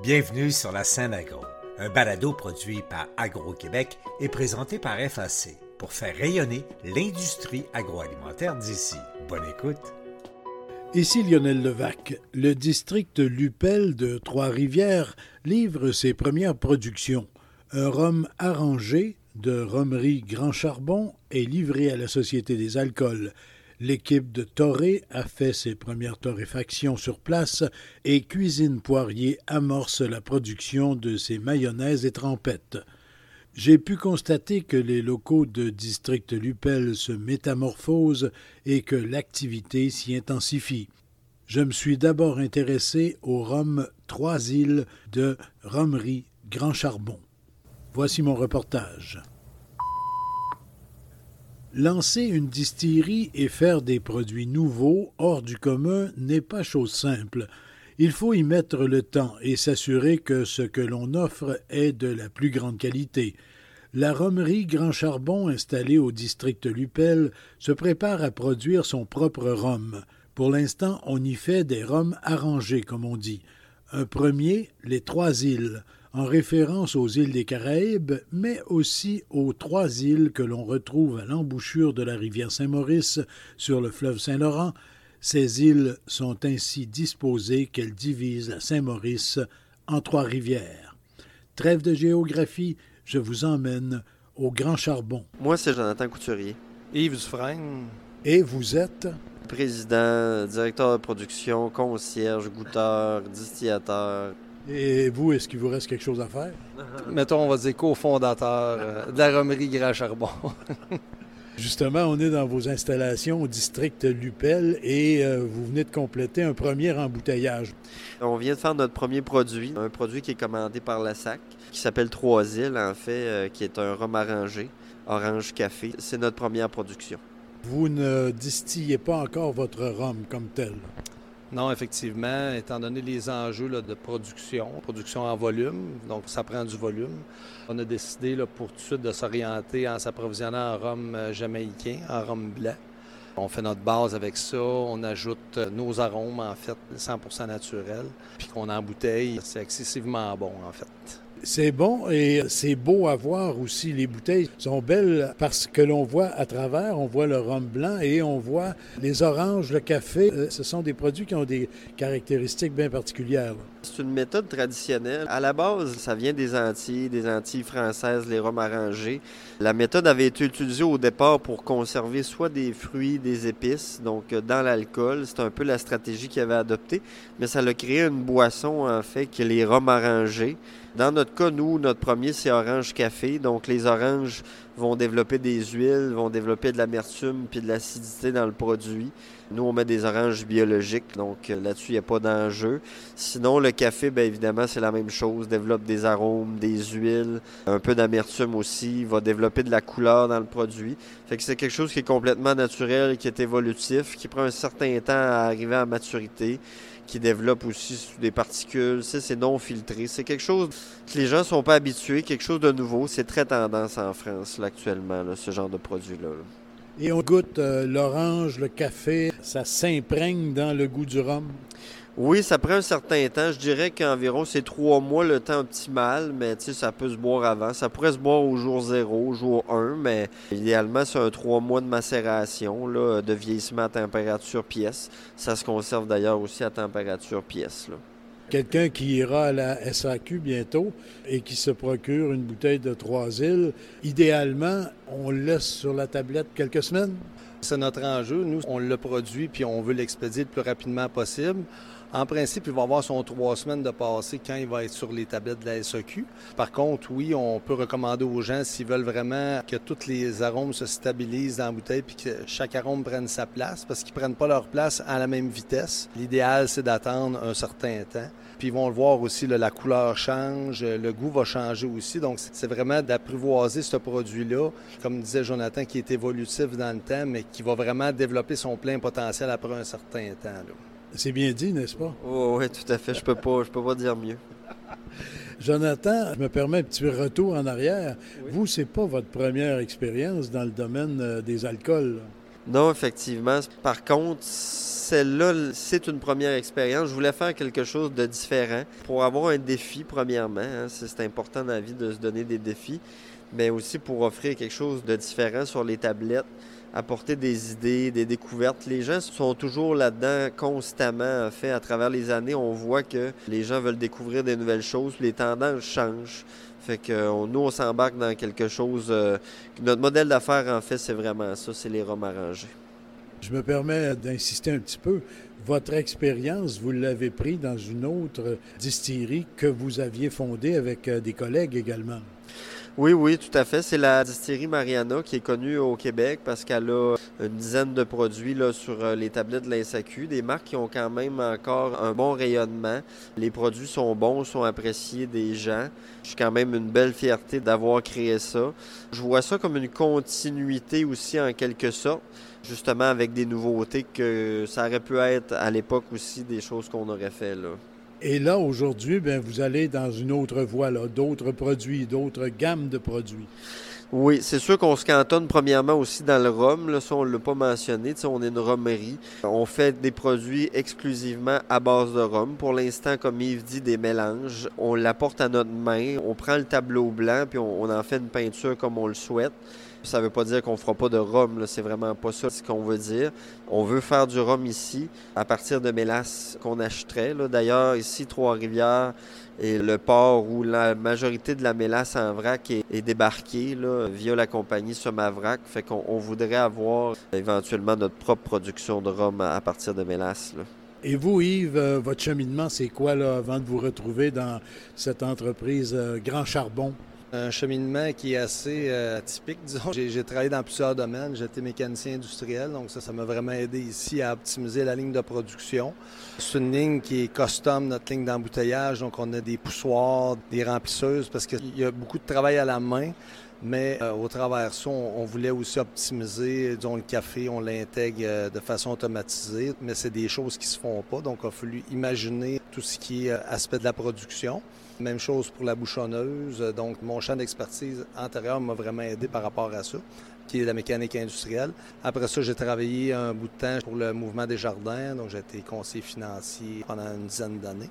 Bienvenue sur la scène agro, un balado produit par Agro-Québec et présenté par FAC pour faire rayonner l'industrie agroalimentaire d'ici. Bonne écoute. Ici Lionel Levac. Le district Lupel de Trois-Rivières livre ses premières productions. Un rhum arrangé de Romerie Grand Charbon est livré à la Société des alcools. L'équipe de Torré a fait ses premières torréfactions sur place et Cuisine Poirier amorce la production de ses mayonnaises et trempettes. J'ai pu constater que les locaux de District Lupel se métamorphosent et que l'activité s'y intensifie. Je me suis d'abord intéressé au rhum Trois îles de Romerie Grand Charbon. Voici mon reportage. Lancer une distillerie et faire des produits nouveaux, hors du commun, n'est pas chose simple. Il faut y mettre le temps et s'assurer que ce que l'on offre est de la plus grande qualité. La romerie Grand Charbon, installée au district Lupel, se prépare à produire son propre rhum. Pour l'instant, on y fait des rhums arrangés, comme on dit. Un premier, les Trois îles, en référence aux îles des Caraïbes, mais aussi aux trois îles que l'on retrouve à l'embouchure de la rivière Saint-Maurice sur le fleuve Saint-Laurent. Ces îles sont ainsi disposées qu'elles divisent la Saint-Maurice en trois rivières. Trêve de géographie, je vous emmène au Grand Charbon. Moi, c'est Jonathan Couturier. Yves Dufresne. Et vous êtes? Président, directeur de production, concierge, goûteur, distillateur. Et vous, est-ce qu'il vous reste quelque chose à faire? Mettons, on va dire cofondateur euh, de la Romerie Grand Charbon. Justement, on est dans vos installations au district Lupel et euh, vous venez de compléter un premier embouteillage. On vient de faire notre premier produit, un produit qui est commandé par la SAC, qui s'appelle Trois îles, en fait, euh, qui est un rhum arrangé, orange café. C'est notre première production. Vous ne distillez pas encore votre rhum comme tel. Non, effectivement, étant donné les enjeux de production, production en volume, donc ça prend du volume, on a décidé pour tout de suite de s'orienter en s'approvisionnant en rhum euh, jamaïcain, en rhum blanc. On fait notre base avec ça, on ajoute euh, nos arômes, en fait, 100% naturels, puis qu'on embouteille, c'est excessivement bon, en fait. C'est bon et c'est beau à voir aussi. Les bouteilles sont belles parce que l'on voit à travers, on voit le rhum blanc et on voit les oranges, le café. Euh, ce sont des produits qui ont des caractéristiques bien particulières. C'est une méthode traditionnelle. À la base, ça vient des Antilles, des Antilles françaises, les rhums arrangés. La méthode avait été utilisée au départ pour conserver soit des fruits, des épices, donc euh, dans l'alcool. C'est un peu la stratégie qu'ils avaient adoptée. Mais ça a créé une boisson, en fait, qui est les rhums arrangés. Dans notre cas, nous, notre premier, c'est orange café. Donc, les oranges vont développer des huiles, vont développer de l'amertume puis de l'acidité dans le produit. Nous, on met des oranges biologiques, donc euh, là-dessus, il n'y a pas d'enjeu. Sinon, le café, bien évidemment, c'est la même chose. Développe des arômes, des huiles, un peu d'amertume aussi, va développer de la couleur dans le produit. Fait que c'est quelque chose qui est complètement naturel, qui est évolutif, qui prend un certain temps à arriver à maturité qui développe aussi des particules. C'est non filtré. C'est quelque chose que les gens ne sont pas habitués, quelque chose de nouveau. C'est très tendance en France actuellement, ce genre de produit-là. Et on goûte euh, l'orange, le café, ça s'imprègne dans le goût du rhum? Oui, ça prend un certain temps. Je dirais qu'environ c'est trois mois le temps optimal, mais ça peut se boire avant. Ça pourrait se boire au jour zéro, au jour 1, mais idéalement c'est un trois mois de macération, là, de vieillissement à température pièce. Ça se conserve d'ailleurs aussi à température pièce. Là. Quelqu'un qui ira à la SAQ bientôt et qui se procure une bouteille de trois îles, idéalement, on le laisse sur la tablette quelques semaines. C'est notre enjeu. Nous, on le produit puis on veut l'expédier le plus rapidement possible. En principe, il va avoir son trois semaines de passé quand il va être sur les tablettes de la SEQ. Par contre, oui, on peut recommander aux gens s'ils veulent vraiment que tous les arômes se stabilisent dans la bouteille puis que chaque arôme prenne sa place parce qu'ils prennent pas leur place à la même vitesse. L'idéal, c'est d'attendre un certain temps. Puis ils vont le voir aussi, la couleur change, le goût va changer aussi. Donc, c'est vraiment d'apprivoiser ce produit-là, comme disait Jonathan, qui est évolutif dans le temps, mais qui va vraiment développer son plein potentiel après un certain temps. Là. C'est bien dit, n'est-ce pas? Oh, oui, tout à fait. Je peux pas, je peux pas dire mieux. Jonathan, je me permets un petit retour en arrière. Vous, c'est pas votre première expérience dans le domaine euh, des alcools. Non, effectivement. Par contre, celle-là, c'est une première expérience. Je voulais faire quelque chose de différent pour avoir un défi, premièrement. Hein. C'est important dans la vie de se donner des défis, mais aussi pour offrir quelque chose de différent sur les tablettes apporter des idées, des découvertes. Les gens sont toujours là-dedans constamment. En fait, à travers les années, on voit que les gens veulent découvrir des nouvelles choses, les tendances changent. Fait que nous, on s'embarque dans quelque chose. Euh, notre modèle d'affaires, en fait, c'est vraiment ça, c'est les rhums arrangés. Je me permets d'insister un petit peu. Votre expérience, vous l'avez pris dans une autre distillerie que vous aviez fondée avec euh, des collègues également. Oui, oui, tout à fait. C'est la distillerie Mariana qui est connue au Québec parce qu'elle a une dizaine de produits sur euh, les tablettes de l'INSAQ, des marques qui ont quand même encore un bon rayonnement. Les produits sont bons, sont appréciés des gens. J'ai quand même une belle fierté d'avoir créé ça. Je vois ça comme une continuité aussi en quelque sorte, justement avec des nouveautés que ça aurait pu être à l'époque aussi des choses qu'on aurait fait là. Et là, aujourd'hui, ben, vous allez dans une autre voie, d'autres produits, d'autres gammes de produits. Oui, c'est sûr qu'on se cantonne premièrement aussi dans le rhum. Là, ça, on ne l'a pas mentionné. on est une romerie. On fait des produits exclusivement à base de rhum. Pour l'instant, comme Yves dit, des mélanges. On l'apporte à notre main. On prend le tableau blanc, puis on en fait une peinture comme on le souhaite. Ça ne veut pas dire qu'on fera pas de rhum, c'est vraiment pas ça ce qu'on veut dire. On veut faire du rhum ici à partir de mélasse qu'on achèterait. D'ailleurs, ici, Trois-Rivières est le port où la majorité de la mélasse en vrac est, débarquée via la compagnie Somavrac. Fait qu'on voudrait avoir éventuellement notre propre production de rhum à, partir de mélasse. Et vous, Yves, euh, votre cheminement, c'est quoi avant de vous retrouver dans cette entreprise euh, Grand Charbon? Un cheminement qui est assez euh, atypique, disons. J'ai travaillé dans plusieurs domaines. J'étais mécanicien industriel, donc ça, ça m'a vraiment aidé ici à optimiser la ligne de production. C'est une ligne qui est custom, notre ligne d'embouteillage. Donc, on a des poussoirs, des remplisseuses, parce qu'il y a beaucoup de travail à la main. Mais euh, au travers ça, on, voulait aussi optimiser, disons, le café, on l'intègre euh, de façon automatisée, mais c'est des choses qui se font pas. Donc, il a fallu imaginer tout ce qui est aspect de la production. Même chose pour la bouchonneuse. Donc, mon champ d'expertise antérieur m'a vraiment aidé par rapport à ça qui est la mécanique industrielle. Après ça, j'ai travaillé un bout de temps pour le mouvement des jardins, donc j'ai été conseiller financier pendant une dizaine d'années.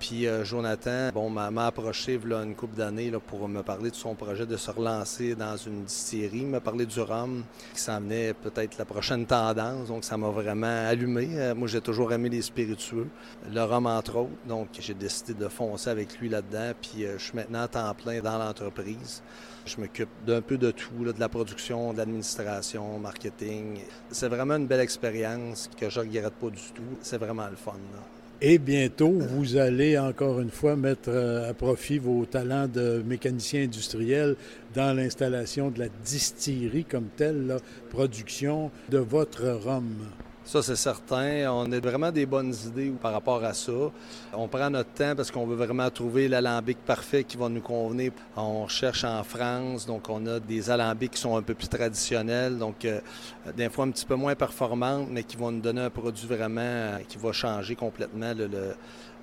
Puis euh, Jonathan, bon, m'a approché là, une couple d'années pour me parler de son projet de se relancer dans une distillerie, m'a parlé du rhum, qui s'en peut-être la prochaine tendance. Donc ça m'a vraiment allumé. Euh, moi, j'ai toujours aimé les spiritueux, le rhum entre autres. Donc j'ai décidé de foncer avec lui là-dedans. Puis euh, je suis maintenant à temps plein dans l'entreprise. Je m'occupe d'un peu de tout, de la production, de l'administration, marketing. C'est vraiment une belle expérience que je ne regrette pas du tout. C'est vraiment le fun. Et bientôt, vous allez encore une fois mettre euh, à profit vos talents de mécanicien industriel dans l'installation de la distillerie comme telle, la production de votre rhum. Ça, c'est certain. On a vraiment des bonnes idées par rapport à ça. On prend notre temps parce qu'on veut vraiment trouver l'alambic parfait qui va nous convenir. On cherche en France, donc on a des alambics qui sont un peu plus traditionnels, donc euh, des fois un petit peu moins performantes, mais qui vont nous donner un produit vraiment euh, qui va changer complètement le le,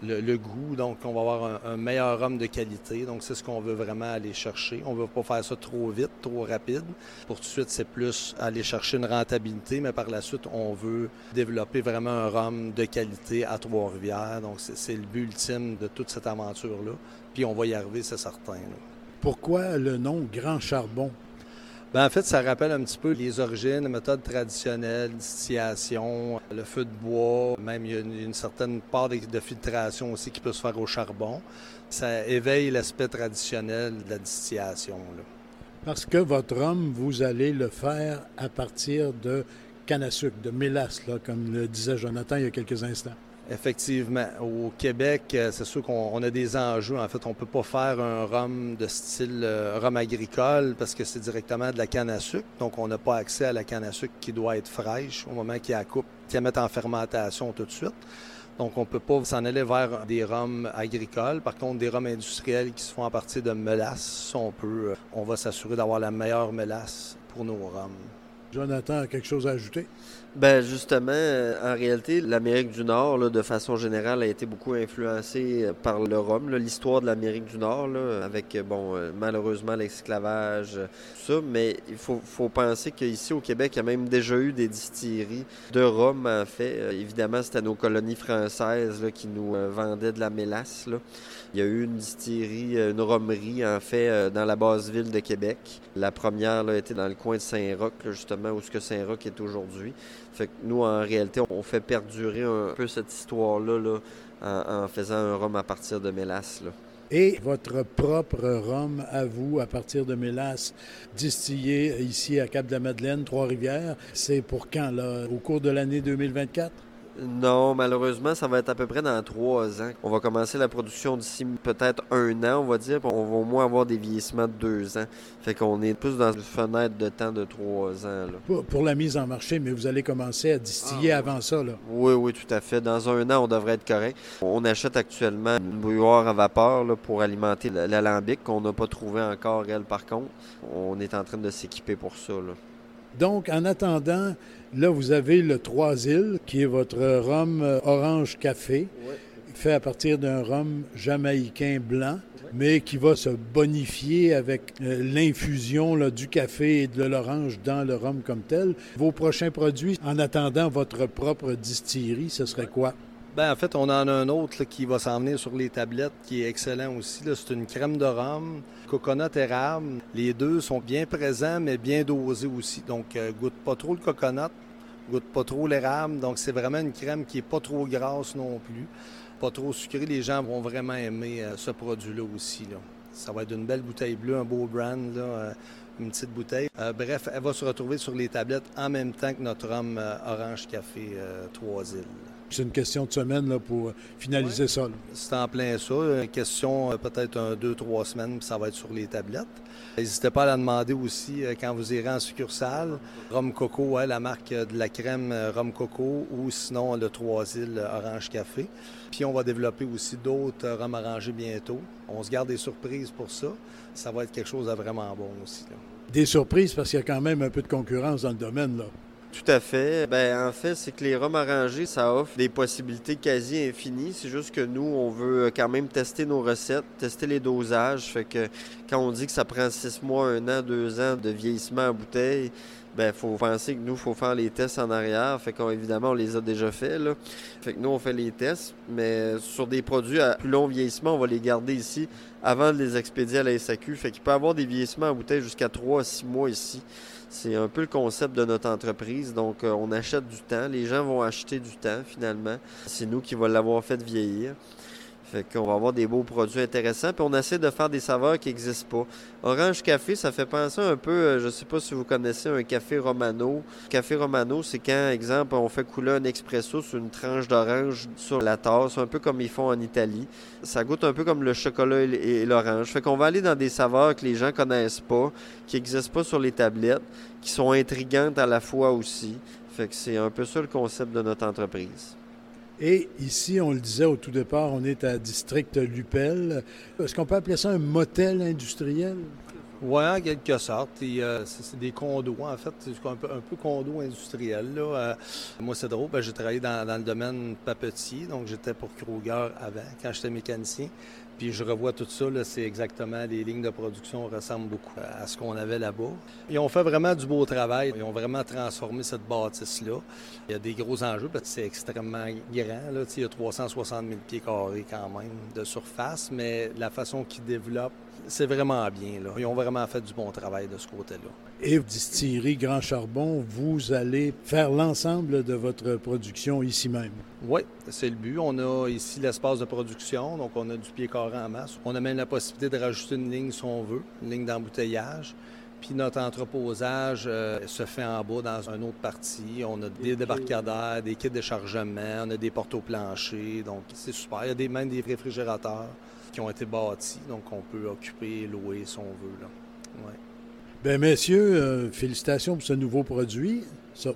goût. Donc, on va avoir un, meilleur rhum de qualité. Donc, c'est ce qu'on veut vraiment aller chercher. On ne veut pas faire ça trop vite, trop rapide. Pour tout de suite, c'est plus aller chercher une rentabilité, mais par la suite, on veut développer vraiment un rhum de qualité à Trois-Rivières. Donc, c'est le but ultime de toute cette aventure-là. Puis, on va y arriver, c'est certain. Pourquoi le nom Grand Charbon? Ben, en fait, ça rappelle un petit peu les origines, les méthodes traditionnelles, distillation, le feu de bois, même il y a une, certaine part de, filtration aussi qui peut se faire au charbon. Ça éveille l'aspect traditionnel de la distillation. Parce que votre homme, vous allez le faire à partir de canne à sucre, de mélasse, comme le disait Jonathan il y a quelques instants. Effectivement. Au Québec, euh, c'est sûr qu'on a des enjeux. En fait, on ne peut pas faire un rhum de style euh, rhum agricole parce que c'est directement de la canne à sucre. Donc, on n'a pas accès à la canne à sucre qui doit être fraîche au moment qu'il la coupe, qu'il la met en fermentation tout de suite. Donc, on ne peut pas s'en aller vers des rhums agricoles. Par contre, des rhums industriels qui se font à partir de mélasse, on peut, euh, on va s'assurer d'avoir la meilleure mélasse pour nos rhums. Jonathan a quelque chose à ajouter? Ben justement, euh, en réalité, l'Amérique du Nord, de façon générale, a été beaucoup influencée euh, par le rhum, l'histoire de l'Amérique du Nord, avec euh, bon, malheureusement l'esclavage, tout ça. Mais il faut, penser qu'ici au Québec, il y a même déjà eu des distilleries de rhum, en fait. évidemment, c'était nos colonies françaises qui nous vendaient de la mélasse. Là. Il y a eu une distillerie, une romerie, en fait, dans la basse ville de Québec. La première là, était dans le coin de Saint-Roch, justement, où ce que Saint-Roch est aujourd'hui. Fait que nous, en réalité, on fait perdurer un peu cette histoire-là là, en, faisant un rhum à partir de mélasse. Et votre propre rhum à vous, à partir de mélasse, distillé ici à Cap-de-la-Madeleine, Trois-Rivières, c'est pour quand, là? Au cours de l'année 2024? Non, malheureusement, ça va être à peu près dans trois ans. On va commencer la production d'ici peut-être un an, on va dire. On va au moins avoir des vieillissements de deux ans. Fait qu'on est plus dans une fenêtre de temps de trois ans. Pour, la mise en marché, mais vous allez commencer à distiller ah, avant ça, là? Oui, oui, tout à fait. Dans un an, on devrait être correct. On achète actuellement une bouilloire à vapeur là, pour alimenter l'alambic qu'on n'a pas trouvé encore, elle, par contre. On est en train de s'équiper pour ça. Là. Donc, en attendant, là, vous avez le Trois Îles, qui est votre rhum euh, orange café, fait à partir d'un rhum jamaïcain blanc, mais qui va se bonifier avec euh, l'infusion du café et de l'orange dans le rhum comme tel. Vos prochains produits, en attendant votre propre distillerie, ce serait quoi? Ben, en fait, on en a un autre qui va s'en venir sur les tablettes qui est excellent aussi. C'est une crème de rhum, coconut érable. Les deux sont bien présents, mais bien dosés aussi. Donc, euh, goûte pas trop le coconut, goûte pas trop l'érable. Donc, c'est vraiment une crème qui est pas trop grasse non plus, pas trop sucrée. Les gens vont vraiment aimer euh, ce produit-là aussi. Ça va être une belle bouteille bleue, un beau brand. Euh, une petite bouteille. bref, elle va se retrouver sur les tablettes en même temps que notre rhum Orange Café Trois Îles. C'est une question de semaine là, pour finaliser ça. C'est en plein ça. Une question euh, peut-être un, deux, trois semaines, puis ça va être sur les tablettes. N'hésitez pas à la demander aussi euh, quand vous irez en succursale. Rhum Coco, la marque de la crème euh, Rhum Coco ou sinon le Trois Îles Orange Café. Puis on va développer aussi d'autres rhum arrangés bientôt. On se garde des surprises pour ça. Ça va être quelque chose de vraiment bon aussi. Des surprises parce qu'il y a quand même un peu de concurrence dans le domaine. là. Tout à fait. Ben, en fait, c'est que les rhums arrangés, ça offre des possibilités quasi infinies. C'est juste que nous, on veut quand même tester nos recettes, tester les dosages. Fait que quand on dit que ça prend six mois, un an, deux ans de vieillissement en bouteille, ben faut penser que nous, faut faire les tests en arrière. Fait qu'évidemment, on les a déjà faits. Là. Fait que nous, on fait les tests, mais sur des produits à plus long vieillissement, on va les garder ici avant de les expédier à la SAQ. Fait qu'il peut y avoir des vieillissements en bouteille jusqu'à trois six mois ici. C'est un peu le concept de notre entreprise. Donc, euh, on achète du temps. Les gens vont acheter du temps, finalement. C'est nous qui va l'avoir fait vieillir. Fait qu'on va avoir des beaux produits intéressants. Puis on essaie de faire des saveurs qui n'existent pas. Orange café, ça fait penser un peu, euh, je ne sais pas si vous connaissez un café romano. Café romano, c'est quand, exemple, on fait couler un expresso sur une tranche d'orange sur la tasse, un peu comme ils font en Italie. Ça goûte un peu comme le chocolat et l'orange. Fait qu'on va aller dans des saveurs que les gens connaissent pas, qui n'existent pas sur les tablettes, qui sont intrigantes à la fois aussi. Fait que c'est un peu ça le concept de notre entreprise. Et ici, on le disait au tout départ, on est à District Lupel. Est-ce qu'on peut appeler ça un motel industriel? Oui, en quelque sorte. c'est des condos, en fait. C'est un peu, un peu condo industriel. Là. Euh, moi, c'est drôle. J'ai travaillé dans, dans, le domaine papetier, donc j'étais pour Kruger avant, quand j'étais mécanicien. Puis je revois tout ça, c'est exactement, les lignes de production ressemblent beaucoup à ce qu'on avait là-bas. Ils ont fait vraiment du beau travail. Ils ont vraiment transformé cette bâtisse-là. Il y a des gros enjeux parce que c'est extrêmement grand. Là. Il y a 360 000 pieds carrés quand même de surface, mais la façon qu'ils développent, c'est vraiment bien. Là. Ils ont vraiment fait du bon travail de ce côté-là. Et Distillerie Grand Charbon, vous allez faire l'ensemble de votre production ici même? Oui, c'est le but. On a ici l'espace de production, donc on a du pied carré en masse. On a même la possibilité de rajouter une ligne si on veut, une ligne d'embouteillage. Puis notre entreposage euh, se fait en bas dans une autre partie. On a des débarcadères, des kits de chargement, on a des portes au plancher, donc c'est super. Il y a des, même des réfrigérateurs qui ont été bâtis, donc on peut occuper, louer si on veut. Là. Bien, messieurs, euh, félicitations pour ce nouveau produit,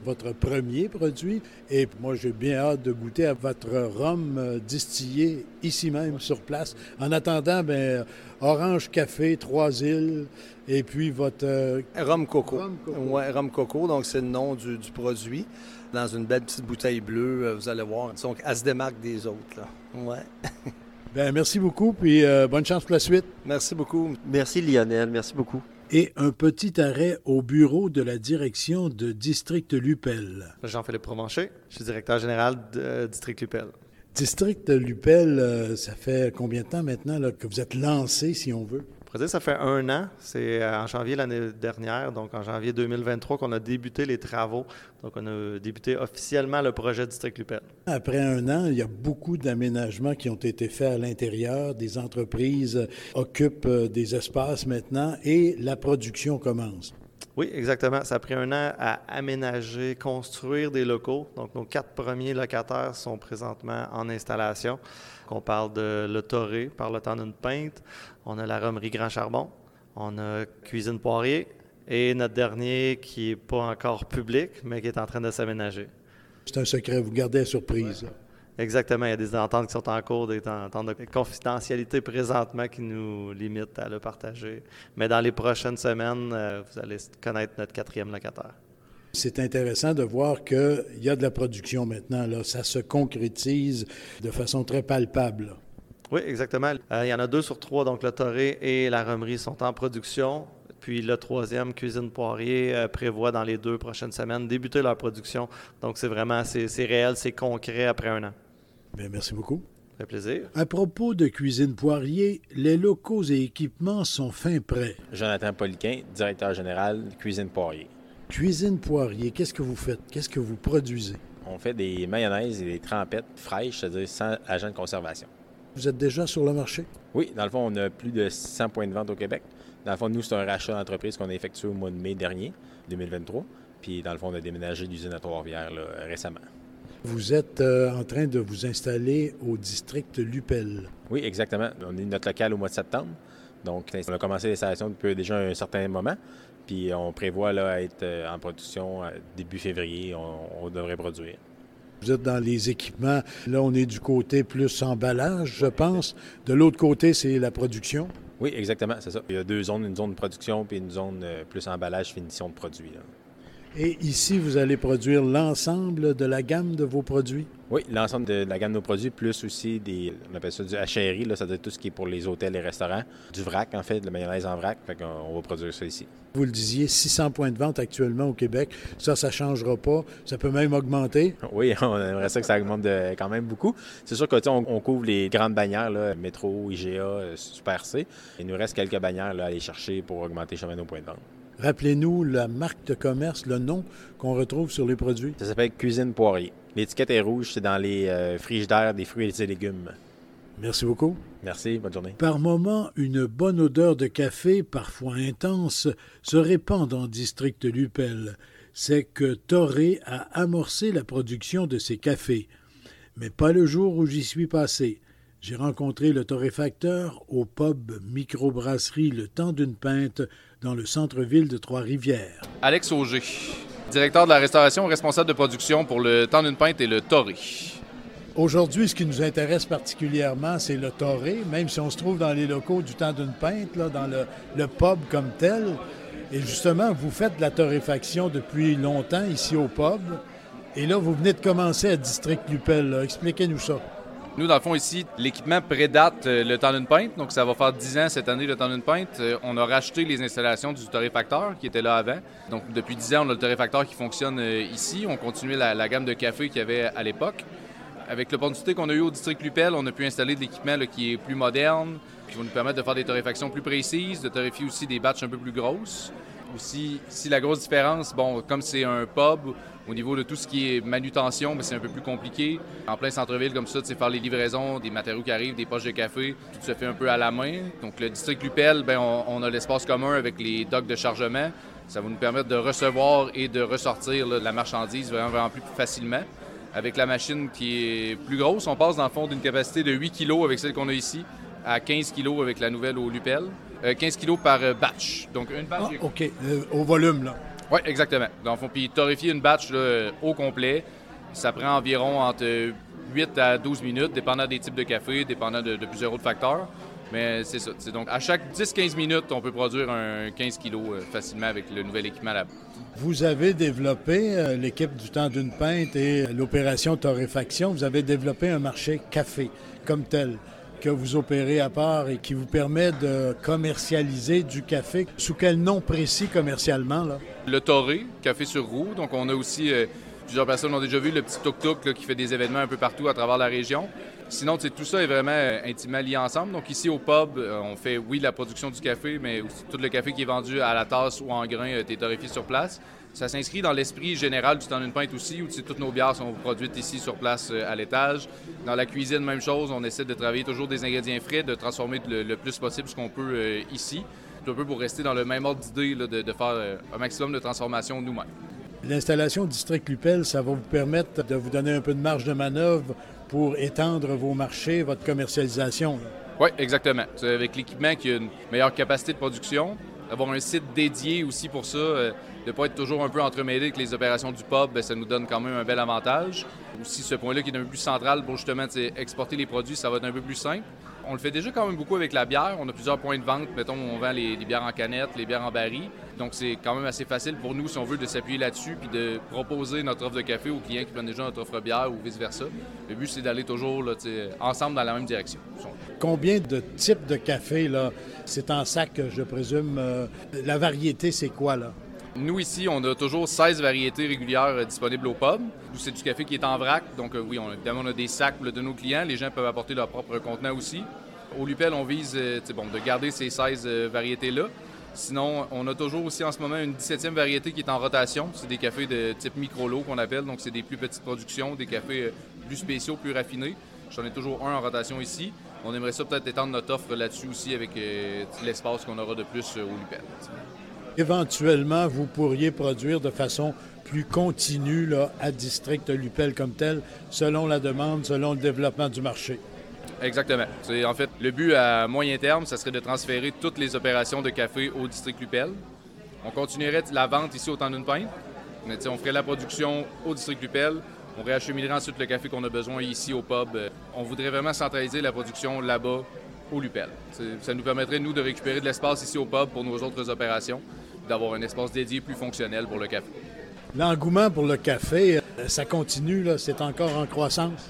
votre premier produit. Et moi, j'ai bien hâte de goûter à votre rhum euh, distillé ici même sur place. En attendant, ben, orange café, trois îles, et puis votre... Euh, rhum coco. Rhum coco. Ouais, rhum coco, donc c'est le nom du, produit. Dans une belle petite bouteille bleue, vous allez voir. Donc, elle se démarque des autres. Là. Ouais. ben, merci beaucoup, puis bonne chance pour la suite. Merci beaucoup. Merci Lionel, merci beaucoup et un petit arrêt au bureau de la direction de District Lupel. Jean-Philippe Provencher, je suis directeur général de District Lupel. District Lupel, euh, ça fait combien de temps maintenant que vous êtes lancé, si on veut? Ça fait un an. C'est euh, en janvier l'année dernière, donc en janvier 2023, qu'on a débuté les travaux. Donc, on a débuté officiellement le projet District Lupel. Après un an, il y a beaucoup d'aménagements qui ont été faits à l'intérieur. Des entreprises occupent euh, des espaces maintenant et la production commence. Oui, exactement. Ça a pris un an à aménager, construire des locaux. Donc, nos quatre premiers locataires sont présentement en installation. On parle de Le Torré par le temps d'une pinte. On a la Romerie Grand Charbon. On a Cuisine Poirier. Et notre dernier qui n'est pas encore public, mais qui est en train de s'aménager. C'est un secret, vous gardez la surprise. Exactement, il y a des ententes qui sont en cours, des ententes de confidentialité présentement qui nous limitent à le partager. Mais dans les prochaines semaines, euh, vous allez connaître notre quatrième locataire. C'est intéressant de voir qu'il y a de la production maintenant. Là. Ça se concrétise de façon très palpable. Oui, exactement. Euh, il y en a deux sur trois, donc le Toré et la Remerie sont en production. Puis le troisième, Cuisine Poirier, euh, prévoit dans les deux prochaines semaines débuter leur production. Donc c'est vraiment, c'est réel, c'est concret après un an. Bien, merci beaucoup. Ça fait plaisir. À propos de Cuisine Poirier, les locaux et équipements sont fin prêts. Jonathan Poliquin, directeur général Cuisine Poirier. Cuisine Poirier, qu'est-ce que vous faites? Qu'est-ce que vous produisez? On fait des mayonnaises et des trempettes fraîches, c'est-à-dire sans agent de conservation. Vous êtes déjà sur le marché? Oui, dans le fond, on a plus de 100 points de vente au Québec. Dans le fond, nous, c'est un rachat d'entreprise qu'on a effectué au mois de mai dernier, 2023. Puis, dans le fond, on a déménagé l'usine à Trois-Rivières récemment. Vous êtes euh, en train de vous installer au district Lupel. Oui, exactement. On est notre local au mois de septembre. Donc, on a commencé l'installation depuis déjà un certain moment. Puis on prévoit là, être euh, en production euh, début février. On, devrait produire. Vous êtes dans les équipements. Là, on est du côté plus emballage, je pense. De l'autre côté, c'est la production. Oui, exactement, c'est ça. Il y a deux zones, une zone de production puis une zone euh, plus emballage, finition de produits. Et ici, vous allez produire l'ensemble de la gamme de vos produits? Oui, l'ensemble de la gamme de nos produits, plus aussi des, on appelle ça du HRI, là, ça doit être tout ce qui est pour les hôtels et restaurants. Du vrac, en fait, de la mayonnaise en vrac. Fait qu'on va produire ça ici. Vous le disiez, 600 points de vente actuellement au Québec. Ça, ça ne changera pas. Ça peut même augmenter. Oui, on aimerait ça que ça augmente quand même beaucoup. C'est sûr qu'on on couvre les grandes bannières, là, métro, IGA, Super C. Il nous reste quelques bannières là, à aller chercher pour augmenter chemin nos points de vente. Rappelez-nous la marque de commerce, le nom qu'on retrouve sur les produits. Ça s'appelle Cuisine Poirier. L'étiquette est rouge, c'est dans les euh, frigidaires des fruits et légumes. Merci beaucoup. Merci, bonne journée. Par moments, une bonne odeur de café, parfois intense, se répand dans le district Lupel. C'est que Torré a amorcé la production de ces cafés. Mais pas le jour où j'y suis passé. J'ai rencontré le torréfacteur au pub microbrasserie Le Temps d'une Pinte dans le centre-ville de Trois-Rivières. Alex Auger, directeur de la restauration responsable de production pour Le Temps d'une Pinte et le Torré. Aujourd'hui, ce qui nous intéresse particulièrement, c'est le Torré, même si on se trouve dans les locaux du Temps d'une Pinte, là, dans le, le pub comme tel. Et justement, vous faites de la torréfaction depuis longtemps ici au pub. Et là, vous venez de commencer à District Lupel. Expliquez-nous ça. Nous, dans le fond, ici, l'équipement prédate euh, le temps d'une pinte. Donc, ça va faire 10 ans cette année, le temps d'une pinte. Euh, on a racheté les installations du torréfacteur qui était là avant. Donc, depuis 10 ans, on a le torréfacteur qui fonctionne euh, ici. On continue la, gamme de café qu'il y avait à l'époque. Avec l'opportunité qu'on a eu au district Lupel, on a pu installer de l'équipement qui est plus moderne, qui va nous permettre de faire des torréfactions plus précises, de torréfier aussi des batches un peu plus grosses. Si la grosse différence, bon, comme c'est un pub, au niveau de tout ce qui est manutention, mais c'est un peu plus compliqué. En plein centre-ville comme ça, c'est faire les livraisons, des matériaux qui arrivent, des poches de café, tout se fait un peu à la main. Donc le district Lupel, ben, on, a l'espace commun avec les docks de chargement. Ça va nous permettre de recevoir et de ressortir la marchandise vraiment, vraiment plus facilement. Avec la machine qui est plus grosse, on passe dans le fond d'une capacité de 8 kg avec celle qu'on a ici à 15 kg avec la nouvelle au Lupel. 15 kg par batch. Donc, une batch. Ah, OK. au volume, là. Oui, exactement. Donc, puis torréfier une batch au complet, ça prend environ entre 8 à 12 minutes, dépendant des types de café, dépendant de, plusieurs autres facteurs. Mais c'est ça. Donc, à chaque 10-15 minutes, on peut produire un 15 kg euh, facilement avec le nouvel équipement là Vous avez développé, euh, l'équipe du temps d'une pinte et l'opération torréfaction, vous avez développé un marché café comme tel que vous opérez à part et qui vous permet de commercialiser du café. Sous quel nom précis commercialement? Là? Le Torré, café sur roue. Donc, on a aussi euh, Plusieurs personnes ont déjà vu le petit tuk-tuk qui fait des événements un peu partout à travers la région. Sinon, tout ça est vraiment euh, intimement lié ensemble. Donc ici au pub, euh, on fait, oui, la production du café, mais aussi tout le café qui est vendu à la tasse ou en grain est torréfié sur place. Ça s'inscrit dans l'esprit général du temps d'une pinte aussi, où toutes nos bières sont produites ici sur place euh, à l'étage. Dans la cuisine, même chose, on essaie de travailler toujours des ingrédients frais, de transformer le, plus possible ce qu'on peut ici, un peu pour rester dans le même ordre d'idée de, de, faire un maximum de transformation nous-mêmes. L'installation District Lupel, ça va vous permettre de vous donner un peu de marge de manœuvre pour étendre vos marchés, votre commercialisation. Oui, exactement. Avec l'équipement qui a une meilleure capacité de production, avoir un site dédié aussi pour ça, euh, de ne pas être toujours un peu entremêlé avec les opérations du pub, ben, ça nous donne quand même un bel avantage. Aussi, ce point-là qui est un peu plus central pour justement exporter les produits, ça va être un peu plus simple. On le fait déjà quand même beaucoup avec la bière. On a plusieurs points de vente. Mettons, on vend les, bières en canette, les bières en baril. Donc, c'est quand même assez facile pour nous, si on veut, de s'appuyer là-dessus puis de proposer notre offre de café aux clients qui prennent déjà notre offre bière ou vice-versa. Le but, c'est d'aller toujours ensemble dans la même direction. Combien de types de café, là? C'est en sac, je présume. Euh, la variété, c'est quoi, là? Nous, ici, on a toujours 16 variétés régulières euh, disponibles au pub. C'est du café qui est en vrac. Donc, euh, oui, on, évidemment, on a des sacs de nos clients. Les gens peuvent apporter leur propre contenant aussi. Au Lupel, on vise euh, bon, de garder ces 16 variétés-là. Sinon, on a toujours aussi en ce moment une 17e variété qui est en rotation. C'est des cafés de type micro-lot qu'on appelle. Donc, c'est des plus petites productions, des cafés plus spéciaux, plus raffinés. J'en ai toujours un en rotation ici. On aimerait ça peut-être étendre notre offre là-dessus aussi avec l'espace qu'on aura de plus au Lupel éventuellement, vous pourriez produire de façon plus continue là, à District Lupel comme tel, selon la demande, selon le développement du marché. Exactement. C'est en fait le but à moyen terme, ça serait de transférer toutes les opérations de café au district Lupel. On continuerait la vente ici au temps d'une pinte, mais on ferait la production au district Lupel. On réacheminerait ensuite le café qu'on a besoin ici au pub. On voudrait vraiment centraliser la production là-bas au Lupel. Ça nous permettrait, nous, de récupérer de l'espace ici au pub pour nos autres opérations d'avoir un espace dédié plus fonctionnel pour le café. L'engouement pour le café, euh, ça continue, c'est encore en croissance?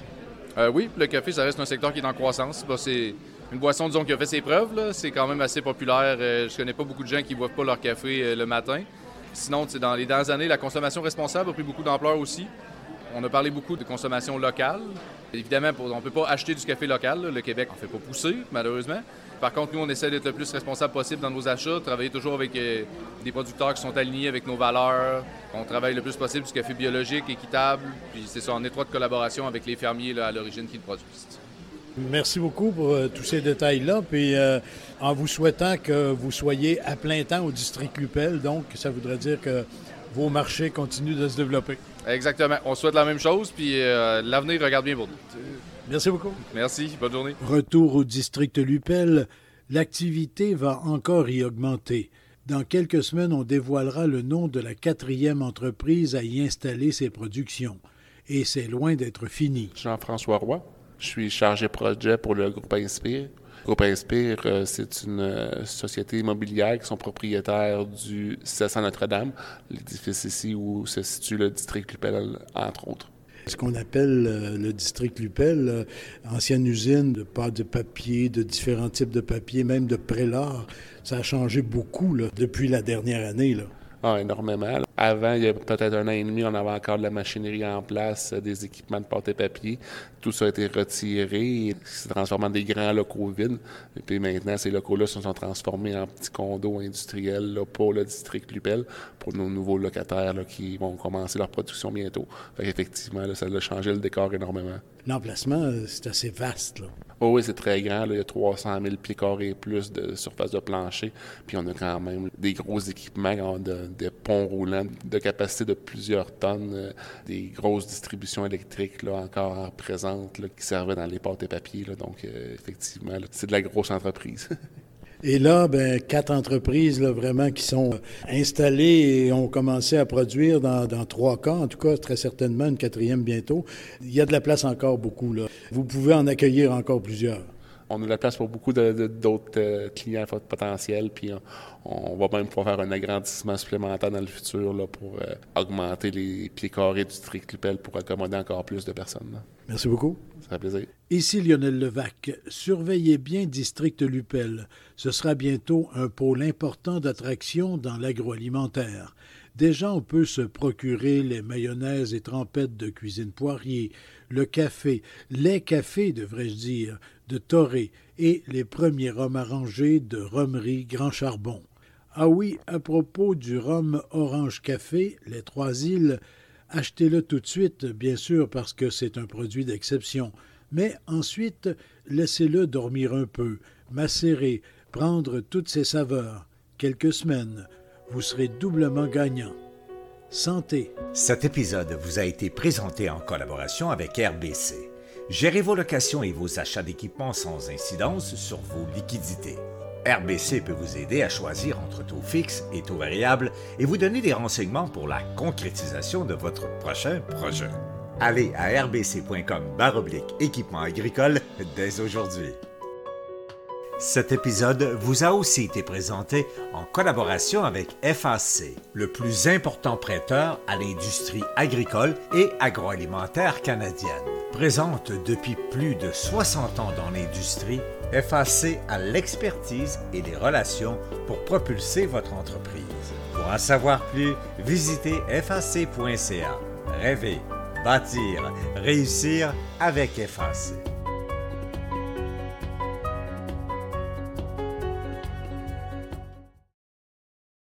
Euh, oui, le café, ça reste un secteur qui est en croissance. c'est une boisson, disons, qui a fait ses preuves. C'est quand même assez populaire. Euh, je connais pas beaucoup de gens qui ne boivent pas leur café le matin. Sinon, dans les dernières années, la consommation responsable a pris beaucoup d'ampleur aussi. On a parlé beaucoup de consommation locale. Évidemment, on ne peut pas acheter du café local. Le Québec n'en fait pas pousser, malheureusement. Par contre, nous, on essaie d'être le plus responsable possible dans nos achats, travailler toujours avec euh, des producteurs qui sont alignés avec nos valeurs. On travaille le plus possible du café biologique, équitable, puis c'est ça en étroite collaboration avec les fermiers à l'origine qui le produisent. Merci beaucoup pour euh, tous ces détails-là. Puis euh, en vous souhaitant que vous soyez à plein temps au district Lupel, donc ça voudrait dire que vos marchés continuent de se développer. Exactement. On souhaite la même chose, puis l'avenir regarde bien pour nous. Merci beaucoup. Merci. Bonne journée. Retour au district Lupel. L'activité va encore y augmenter. Dans quelques semaines, on dévoilera le nom de la quatrième entreprise à y installer ses productions. Et c'est loin d'être fini. Jean-François Roy. Je suis chargé projet pour le groupe Inspire. Le groupe Inspire, euh, c'est une euh, société immobilière qui sont propriétaires du 700 Notre-Dame, l'édifice ici où se situe le district Lupel, entre autres. Ce qu'on appelle euh, le district Lupel, euh, ancienne usine de pâte de papier, de différents types de papier, même de prélat, ça a changé beaucoup depuis la dernière année. Là. Ah, énormément. Avant, il y a peut-être un an et demi, on avait encore de la machinerie en place, des équipements de porte papier. Tout ça a été retiré, s'est transformé en des grands locaux vides. Et puis maintenant, ces locaux-là se sont transformés en petits condos industriels pour le district Lupel, pour nos nouveaux locataires qui vont commencer leur production bientôt. Fait effectivement, ça a changé le décor énormément. L'emplacement, euh, c'est assez vaste. Là. Oh oui, c'est très grand. Il y a 300 000 pieds carrés et plus de surface de plancher. Puis on a quand même des gros équipements, des ponts roulants de capacité de plusieurs tonnes, euh, des grosses distributions électriques là, encore présentes qui servaient dans les pâtes et papiers. donc, euh, effectivement, c'est de la grosse entreprise. Et là, ben, quatre entreprises vraiment qui sont installées et ont commencé à produire dans, dans trois cas, en tout cas très certainement une quatrième bientôt. Il y a de la place encore beaucoup. Là. Vous pouvez en accueillir encore plusieurs on a de la place pour beaucoup d'autres euh, clients potentiels, puis on, va même pouvoir faire un agrandissement supplémentaire dans le futur là, pour euh, augmenter les pieds carrés du district Lupel pour accommoder encore plus de personnes. Merci beaucoup. Ça fait plaisir. Ici Lionel Levac. Surveillez bien District Lupel. Ce sera bientôt un pôle important d'attraction dans l'agroalimentaire. Déjà, on peut se procurer les mayonnaises et trempettes de cuisine poirier, le café, les cafés, devrais-je dire, de Torré et les premiers rhums arrangés de Romerie Grand Charbon. Ah oui, à propos du rhum Orange Café, les Trois Îles, achetez-le tout de suite, bien sûr, parce que c'est un produit d'exception. Mais ensuite, laissez-le dormir un peu, macérer, prendre toutes ses saveurs. Quelques semaines, vous serez doublement gagnant. Santé. Cet épisode vous a été présenté en collaboration avec RBC. Gérez vos locations et vos achats d'équipements sans incidence sur vos liquidités. RBC peut vous aider à choisir entre taux fixes et taux variables et vous donner des renseignements pour la concrétisation de votre prochain projet. Allez à rbc.com équipement agricole dès aujourd'hui. Cet épisode vous a aussi été présenté en collaboration avec FAC, le plus important prêteur à l'industrie agricole et agroalimentaire canadienne. Présente depuis plus de 60 ans dans l'industrie, FAC a l'expertise et les relations pour propulser votre entreprise. Pour en savoir plus, visitez fac.ca. Rêver, bâtir, réussir avec FAC.